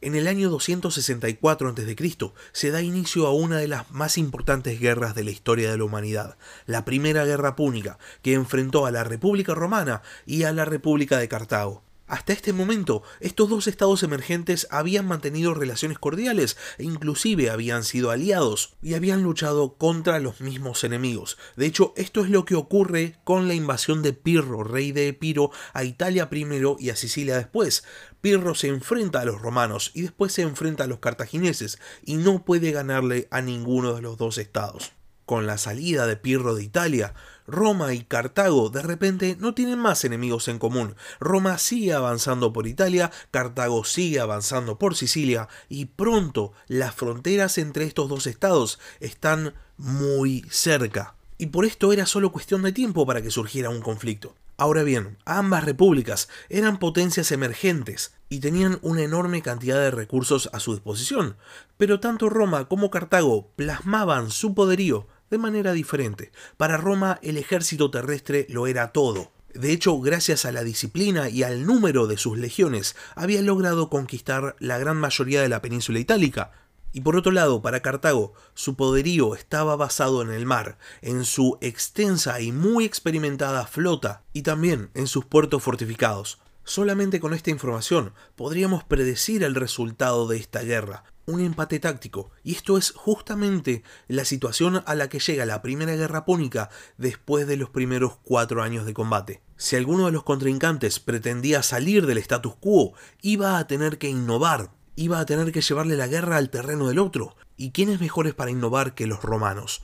En el año 264 a.C. se da inicio a una de las más importantes guerras de la historia de la humanidad, la Primera Guerra Púnica, que enfrentó a la República Romana y a la República de Cartago. Hasta este momento, estos dos estados emergentes habían mantenido relaciones cordiales e inclusive habían sido aliados y habían luchado contra los mismos enemigos. De hecho, esto es lo que ocurre con la invasión de Pirro, rey de Epiro, a Italia primero y a Sicilia después. Pirro se enfrenta a los romanos y después se enfrenta a los cartagineses y no puede ganarle a ninguno de los dos estados. Con la salida de Pirro de Italia, Roma y Cartago de repente no tienen más enemigos en común. Roma sigue avanzando por Italia, Cartago sigue avanzando por Sicilia y pronto las fronteras entre estos dos estados están muy cerca. Y por esto era solo cuestión de tiempo para que surgiera un conflicto. Ahora bien, ambas repúblicas eran potencias emergentes y tenían una enorme cantidad de recursos a su disposición, pero tanto Roma como Cartago plasmaban su poderío de manera diferente. Para Roma el ejército terrestre lo era todo. De hecho, gracias a la disciplina y al número de sus legiones, había logrado conquistar la gran mayoría de la península itálica. Y por otro lado, para Cartago, su poderío estaba basado en el mar, en su extensa y muy experimentada flota y también en sus puertos fortificados. Solamente con esta información podríamos predecir el resultado de esta guerra, un empate táctico, y esto es justamente la situación a la que llega la Primera Guerra Púnica después de los primeros cuatro años de combate. Si alguno de los contrincantes pretendía salir del status quo, iba a tener que innovar, iba a tener que llevarle la guerra al terreno del otro. ¿Y quiénes mejores para innovar que los romanos?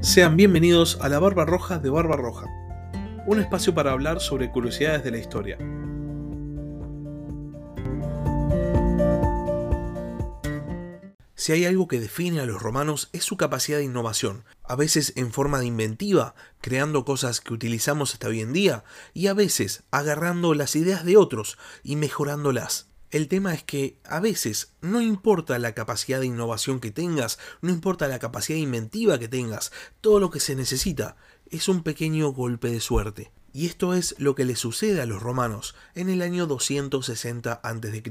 Sean bienvenidos a la Barba Roja de Barba Roja, un espacio para hablar sobre curiosidades de la historia. Si hay algo que define a los romanos es su capacidad de innovación, a veces en forma de inventiva, creando cosas que utilizamos hasta hoy en día, y a veces agarrando las ideas de otros y mejorándolas. El tema es que a veces no importa la capacidad de innovación que tengas, no importa la capacidad inventiva que tengas, todo lo que se necesita es un pequeño golpe de suerte. Y esto es lo que le sucede a los romanos en el año 260 a.C.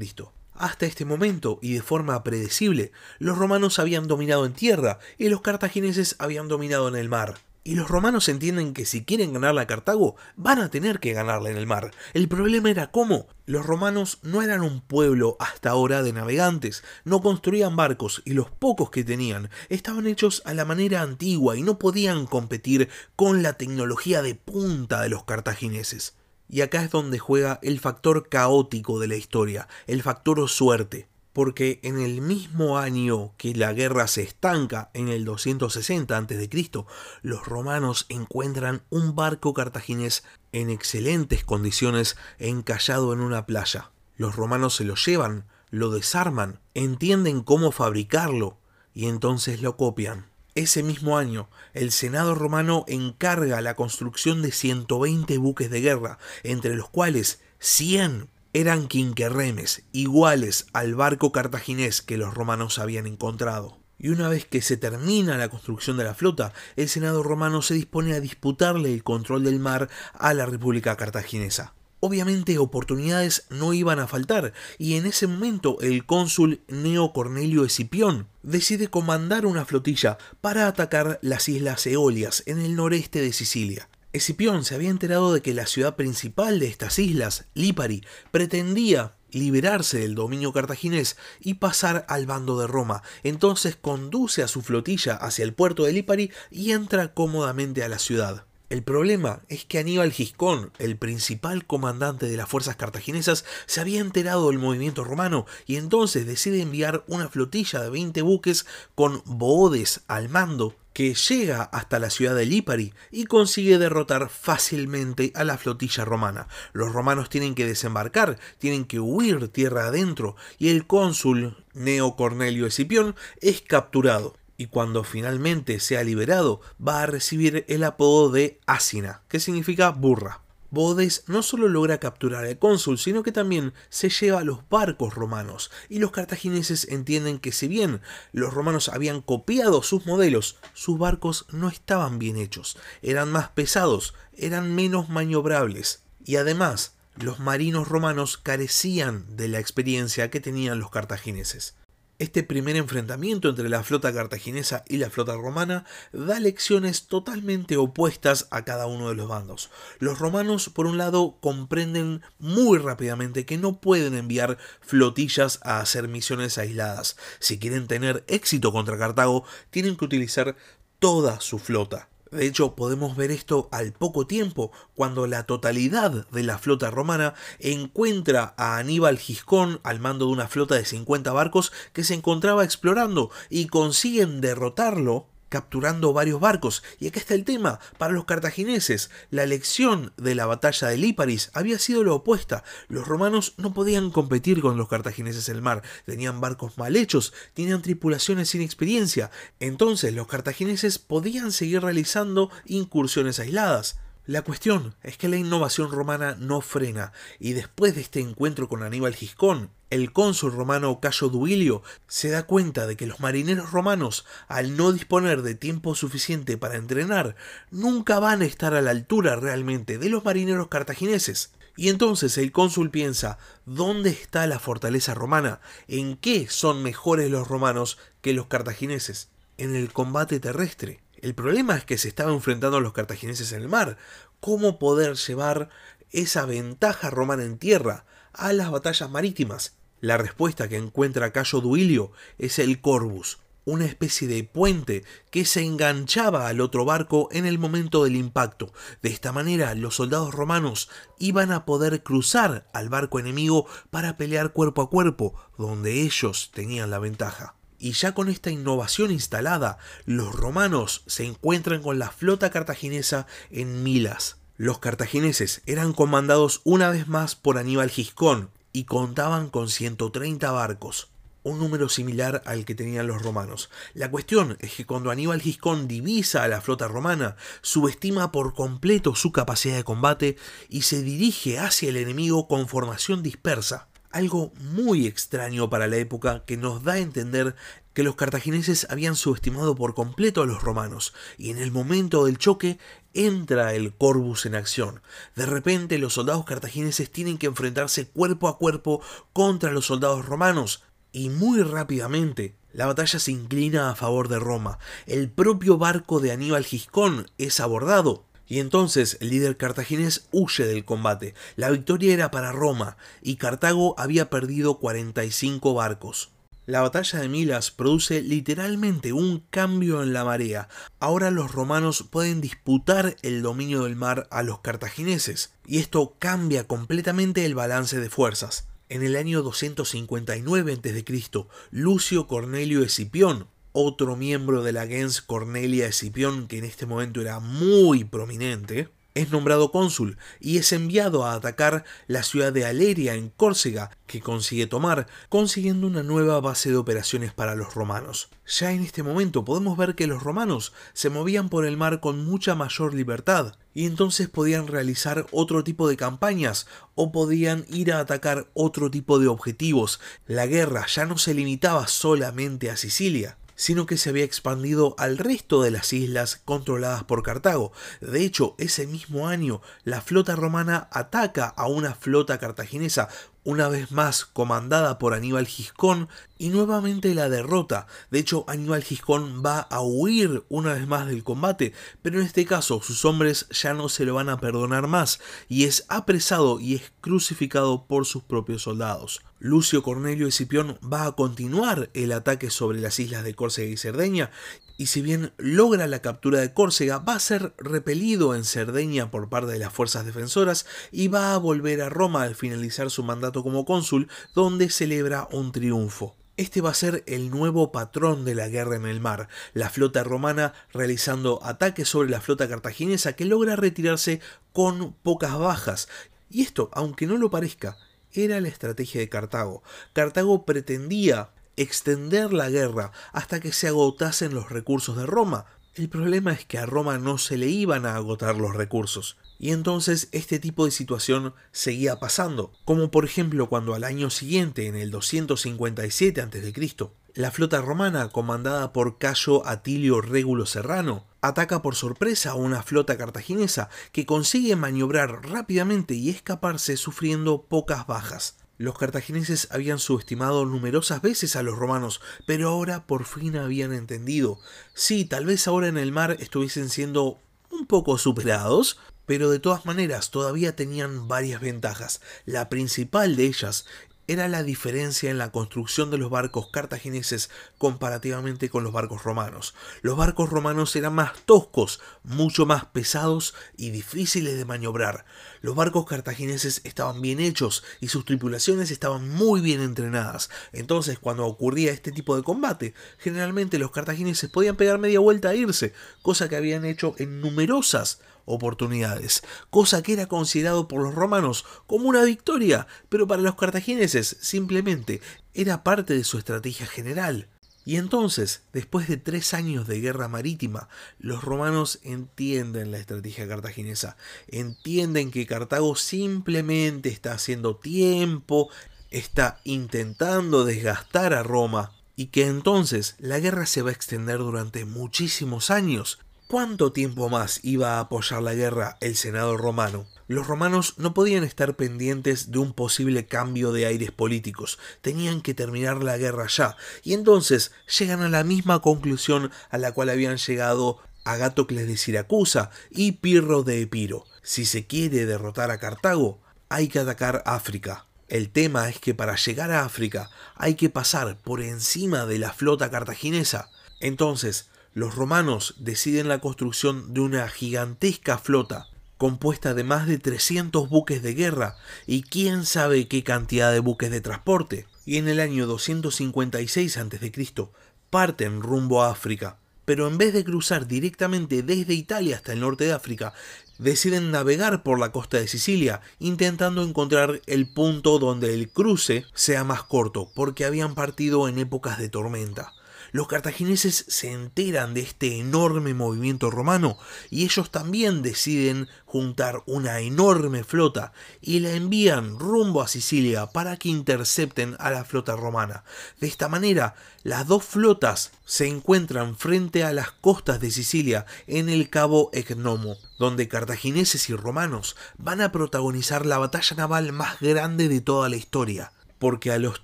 Hasta este momento, y de forma predecible, los romanos habían dominado en tierra y los cartagineses habían dominado en el mar. Y los romanos entienden que si quieren ganarla a Cartago, van a tener que ganarla en el mar. El problema era cómo. Los romanos no eran un pueblo hasta ahora de navegantes, no construían barcos y los pocos que tenían estaban hechos a la manera antigua y no podían competir con la tecnología de punta de los cartagineses. Y acá es donde juega el factor caótico de la historia, el factor suerte. Porque en el mismo año que la guerra se estanca, en el 260 a.C., los romanos encuentran un barco cartaginés en excelentes condiciones encallado en una playa. Los romanos se lo llevan, lo desarman, entienden cómo fabricarlo y entonces lo copian. Ese mismo año, el Senado romano encarga la construcción de 120 buques de guerra, entre los cuales 100 eran quinquerremes, iguales al barco cartaginés que los romanos habían encontrado. Y una vez que se termina la construcción de la flota, el Senado romano se dispone a disputarle el control del mar a la República Cartaginesa. Obviamente oportunidades no iban a faltar, y en ese momento el cónsul Neo Cornelio Escipión decide comandar una flotilla para atacar las islas Eolias en el noreste de Sicilia. Escipión se había enterado de que la ciudad principal de estas islas, Lipari, pretendía liberarse del dominio cartaginés y pasar al bando de Roma. Entonces conduce a su flotilla hacia el puerto de Lipari y entra cómodamente a la ciudad. El problema es que Aníbal Giscón, el principal comandante de las fuerzas cartaginesas, se había enterado del movimiento romano y entonces decide enviar una flotilla de 20 buques con Boodes al mando que llega hasta la ciudad de Lipari y consigue derrotar fácilmente a la flotilla romana. Los romanos tienen que desembarcar, tienen que huir tierra adentro y el cónsul Neo Cornelio Escipión es capturado y cuando finalmente sea liberado va a recibir el apodo de Asina, que significa burra. Bodes no solo logra capturar al cónsul, sino que también se lleva a los barcos romanos, y los cartagineses entienden que si bien los romanos habían copiado sus modelos, sus barcos no estaban bien hechos, eran más pesados, eran menos maniobrables, y además los marinos romanos carecían de la experiencia que tenían los cartagineses. Este primer enfrentamiento entre la flota cartaginesa y la flota romana da lecciones totalmente opuestas a cada uno de los bandos. Los romanos, por un lado, comprenden muy rápidamente que no pueden enviar flotillas a hacer misiones aisladas. Si quieren tener éxito contra Cartago, tienen que utilizar toda su flota. De hecho, podemos ver esto al poco tiempo, cuando la totalidad de la flota romana encuentra a Aníbal Giscón al mando de una flota de 50 barcos que se encontraba explorando y consiguen derrotarlo capturando varios barcos. Y acá está el tema, para los cartagineses, la lección de la batalla de Líparis había sido la opuesta. Los romanos no podían competir con los cartagineses en el mar, tenían barcos mal hechos, tenían tripulaciones sin experiencia. Entonces los cartagineses podían seguir realizando incursiones aisladas. La cuestión es que la innovación romana no frena, y después de este encuentro con Aníbal Giscón, el cónsul romano Cayo Duilio se da cuenta de que los marineros romanos, al no disponer de tiempo suficiente para entrenar, nunca van a estar a la altura realmente de los marineros cartagineses. Y entonces el cónsul piensa, ¿dónde está la fortaleza romana? ¿En qué son mejores los romanos que los cartagineses? En el combate terrestre. El problema es que se estaban enfrentando a los cartagineses en el mar. ¿Cómo poder llevar esa ventaja romana en tierra a las batallas marítimas? La respuesta que encuentra Cayo Duilio es el Corvus, una especie de puente que se enganchaba al otro barco en el momento del impacto. De esta manera los soldados romanos iban a poder cruzar al barco enemigo para pelear cuerpo a cuerpo, donde ellos tenían la ventaja. Y ya con esta innovación instalada, los romanos se encuentran con la flota cartaginesa en Milas. Los cartagineses eran comandados una vez más por Aníbal Giscón y contaban con 130 barcos, un número similar al que tenían los romanos. La cuestión es que cuando Aníbal Giscón divisa a la flota romana, subestima por completo su capacidad de combate y se dirige hacia el enemigo con formación dispersa algo muy extraño para la época que nos da a entender que los cartagineses habían subestimado por completo a los romanos, y en el momento del choque entra el Corvus en acción. De repente los soldados cartagineses tienen que enfrentarse cuerpo a cuerpo contra los soldados romanos, y muy rápidamente la batalla se inclina a favor de Roma. El propio barco de Aníbal Giscón es abordado, y entonces el líder cartaginés huye del combate. La victoria era para Roma y Cartago había perdido 45 barcos. La batalla de Milas produce literalmente un cambio en la marea. Ahora los romanos pueden disputar el dominio del mar a los cartagineses, y esto cambia completamente el balance de fuerzas. En el año 259 a.C., Lucio Cornelio Escipión, otro miembro de la gens Cornelia Escipión, que en este momento era muy prominente, es nombrado cónsul y es enviado a atacar la ciudad de Aleria en Córcega, que consigue tomar, consiguiendo una nueva base de operaciones para los romanos. Ya en este momento podemos ver que los romanos se movían por el mar con mucha mayor libertad, y entonces podían realizar otro tipo de campañas o podían ir a atacar otro tipo de objetivos. La guerra ya no se limitaba solamente a Sicilia sino que se había expandido al resto de las islas controladas por Cartago. De hecho, ese mismo año, la flota romana ataca a una flota cartaginesa, una vez más comandada por Aníbal Giscón, y nuevamente la derrota. De hecho, Aníbal Giscón va a huir una vez más del combate, pero en este caso sus hombres ya no se lo van a perdonar más, y es apresado y es crucificado por sus propios soldados. Lucio Cornelio Escipión va a continuar el ataque sobre las islas de Córcega y Cerdeña, y si bien logra la captura de Córcega, va a ser repelido en Cerdeña por parte de las fuerzas defensoras y va a volver a Roma al finalizar su mandato como cónsul, donde celebra un triunfo. Este va a ser el nuevo patrón de la guerra en el mar, la flota romana realizando ataques sobre la flota cartaginesa que logra retirarse con pocas bajas. Y esto, aunque no lo parezca, era la estrategia de Cartago. Cartago pretendía extender la guerra hasta que se agotasen los recursos de Roma. El problema es que a Roma no se le iban a agotar los recursos. Y entonces este tipo de situación seguía pasando, como por ejemplo cuando al año siguiente, en el 257 a.C., La flota romana, comandada por Cayo Atilio Régulo Serrano, ataca por sorpresa a una flota cartaginesa que consigue maniobrar rápidamente y escaparse sufriendo pocas bajas. Los cartagineses habían subestimado numerosas veces a los romanos, pero ahora por fin habían entendido. Sí, tal vez ahora en el mar estuviesen siendo un poco superados, pero de todas maneras todavía tenían varias ventajas. La principal de ellas era la diferencia en la construcción de los barcos cartagineses comparativamente con los barcos romanos. Los barcos romanos eran más toscos, mucho más pesados y difíciles de maniobrar. Los barcos cartagineses estaban bien hechos y sus tripulaciones estaban muy bien entrenadas. Entonces, cuando ocurría este tipo de combate, generalmente los cartagineses podían pegar media vuelta e irse, cosa que habían hecho en numerosas oportunidades, cosa que era considerado por los romanos como una victoria, pero para los cartagineses simplemente era parte de su estrategia general. Y entonces, después de tres años de guerra marítima, los romanos entienden la estrategia cartaginesa, entienden que Cartago simplemente está haciendo tiempo, está intentando desgastar a Roma, y que entonces la guerra se va a extender durante muchísimos años, ¿Cuánto tiempo más iba a apoyar la guerra el Senado romano? Los romanos no podían estar pendientes de un posible cambio de aires políticos, tenían que terminar la guerra ya, y entonces llegan a la misma conclusión a la cual habían llegado Agatocles de Siracusa y Pirro de Epiro. Si se quiere derrotar a Cartago, hay que atacar África. El tema es que para llegar a África hay que pasar por encima de la flota cartaginesa. Entonces, los romanos deciden la construcción de una gigantesca flota compuesta de más de 300 buques de guerra y quién sabe qué cantidad de buques de transporte. Y en el año 256 a.C. parten rumbo a África, pero en vez de cruzar directamente desde Italia hasta el norte de África, deciden navegar por la costa de Sicilia, intentando encontrar el punto donde el cruce sea más corto, porque habían partido en épocas de tormenta. Los cartagineses se enteran de este enorme movimiento romano y ellos también deciden juntar una enorme flota y la envían rumbo a Sicilia para que intercepten a la flota romana. De esta manera, las dos flotas se encuentran frente a las costas de Sicilia en el cabo Ecnomo, donde cartagineses y romanos van a protagonizar la batalla naval más grande de toda la historia, porque a los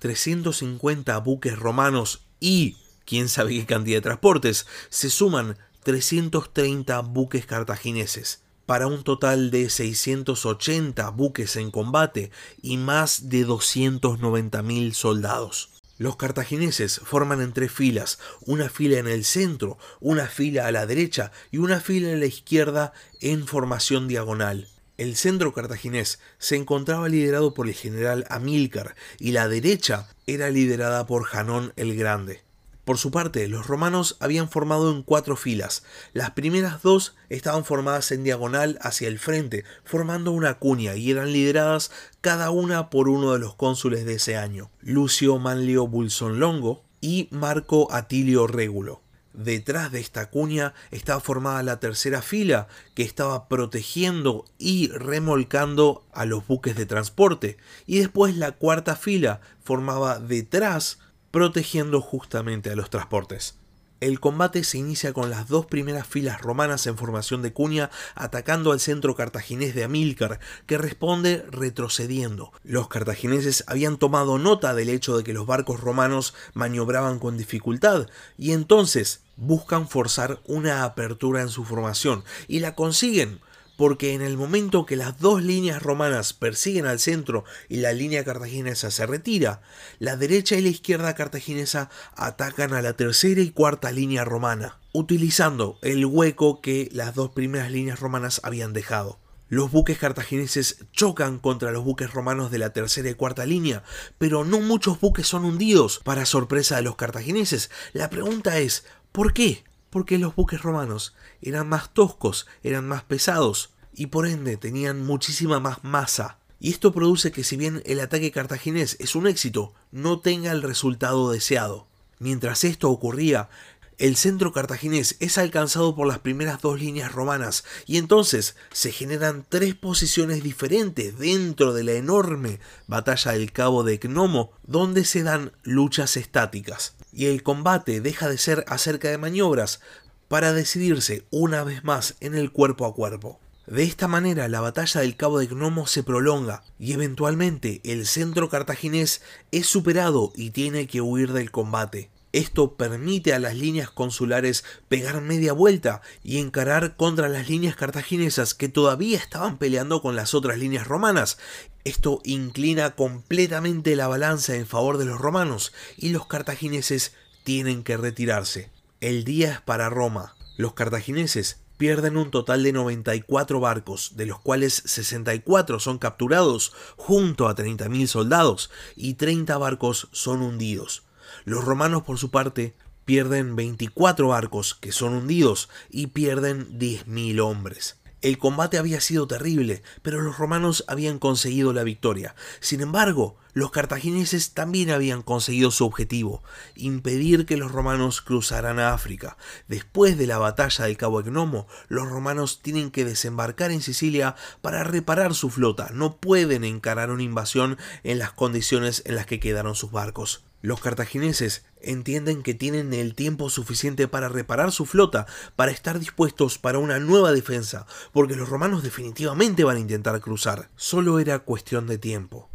350 buques romanos y quién sabe qué cantidad de transportes, se suman 330 buques cartagineses, para un total de 680 buques en combate y más de 290.000 soldados. Los cartagineses forman en tres filas, una fila en el centro, una fila a la derecha y una fila en la izquierda en formación diagonal. El centro cartaginés se encontraba liderado por el general Amílcar y la derecha era liderada por Janón el Grande. Por su parte, los romanos habían formado en cuatro filas. Las primeras dos estaban formadas en diagonal hacia el frente, formando una cuña y eran lideradas cada una por uno de los cónsules de ese año, Lucio Manlio Bulson Longo y Marco Atilio Régulo. Detrás de esta cuña estaba formada la tercera fila que estaba protegiendo y remolcando a los buques de transporte y después la cuarta fila formaba detrás protegiendo justamente a los transportes. El combate se inicia con las dos primeras filas romanas en formación de cuña atacando al centro cartaginés de Amílcar, que responde retrocediendo. Los cartagineses habían tomado nota del hecho de que los barcos romanos maniobraban con dificultad, y entonces buscan forzar una apertura en su formación, y la consiguen porque en el momento que las dos líneas romanas persiguen al centro y la línea cartaginesa se retira, la derecha y la izquierda cartaginesa atacan a la tercera y cuarta línea romana, utilizando el hueco que las dos primeras líneas romanas habían dejado. Los buques cartagineses chocan contra los buques romanos de la tercera y cuarta línea, pero no muchos buques son hundidos, para sorpresa de los cartagineses. La pregunta es, ¿por qué? porque los buques romanos eran más toscos, eran más pesados y por ende tenían muchísima más masa. Y esto produce que si bien el ataque cartaginés es un éxito, no tenga el resultado deseado. Mientras esto ocurría, el centro cartaginés es alcanzado por las primeras dos líneas romanas y entonces se generan tres posiciones diferentes dentro de la enorme batalla del cabo de Cnomo donde se dan luchas estáticas. y el combate deja de ser acerca de maniobras para decidirse una vez más en el cuerpo a cuerpo. De esta manera la batalla del Cabo de Gnomo se prolonga y eventualmente el centro cartaginés es superado y tiene que huir del combate. Esto permite a las líneas consulares pegar media vuelta y encarar contra las líneas cartaginesas que todavía estaban peleando con las otras líneas romanas. Esto inclina completamente la balanza en favor de los romanos y los cartagineses tienen que retirarse. El día es para Roma. Los cartagineses pierden un total de 94 barcos, de los cuales 64 son capturados junto a 30.000 soldados y 30 barcos son hundidos. Los romanos, por su parte, pierden 24 barcos que son hundidos y pierden 10.000 hombres. El combate había sido terrible, pero los romanos habían conseguido la victoria. Sin embargo, los cartagineses también habían conseguido su objetivo, impedir que los romanos cruzaran a África. Después de la batalla del Cabo Gnomo, los romanos tienen que desembarcar en Sicilia para reparar su flota. No pueden encarar una invasión en las condiciones en las que quedaron sus barcos. Los cartagineses entienden que tienen el tiempo suficiente para reparar su flota, para estar dispuestos para una nueva defensa, porque los romanos definitivamente van a intentar cruzar. Solo era cuestión de tiempo.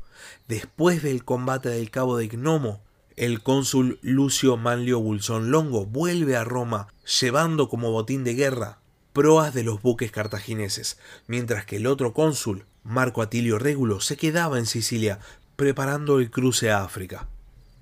Después del combate del Cabo de Gnomo, el cónsul Lucio Manlio Bulsón Longo vuelve a Roma llevando como botín de guerra proas de los buques cartagineses, mientras que el otro cónsul, Marco Atilio Régulo, se quedaba en Sicilia preparando el cruce a África.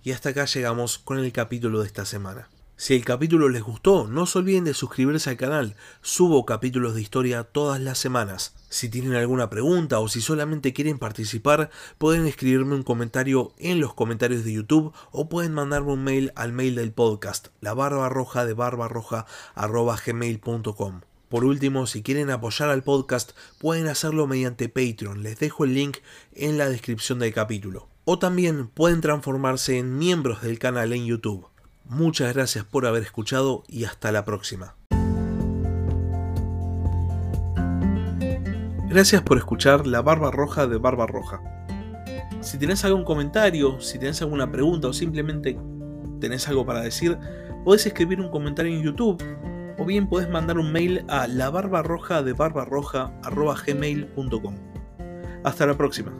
Y hasta acá llegamos con el capítulo de esta semana. Si el capítulo les gustó, no se olviden de suscribirse al canal, subo capítulos de historia todas las semanas. Si tienen alguna pregunta o si solamente quieren participar, pueden escribirme un comentario en los comentarios de YouTube o pueden mandarme un mail al mail del podcast, la barba roja de barbarroja gmail.com. Por último, si quieren apoyar al podcast, pueden hacerlo mediante Patreon, les dejo el link en la descripción del capítulo o también pueden transformarse en miembros del canal en YouTube. Muchas gracias por haber escuchado y hasta la próxima. Gracias por escuchar La Barba Roja de Barba Roja. Si tenés algún comentario, si tenés alguna pregunta o simplemente tenés algo para decir, podés escribir un comentario en YouTube o bien podés mandar un mail a la barbarroja de barbarroja.gmail.com. Hasta la próxima.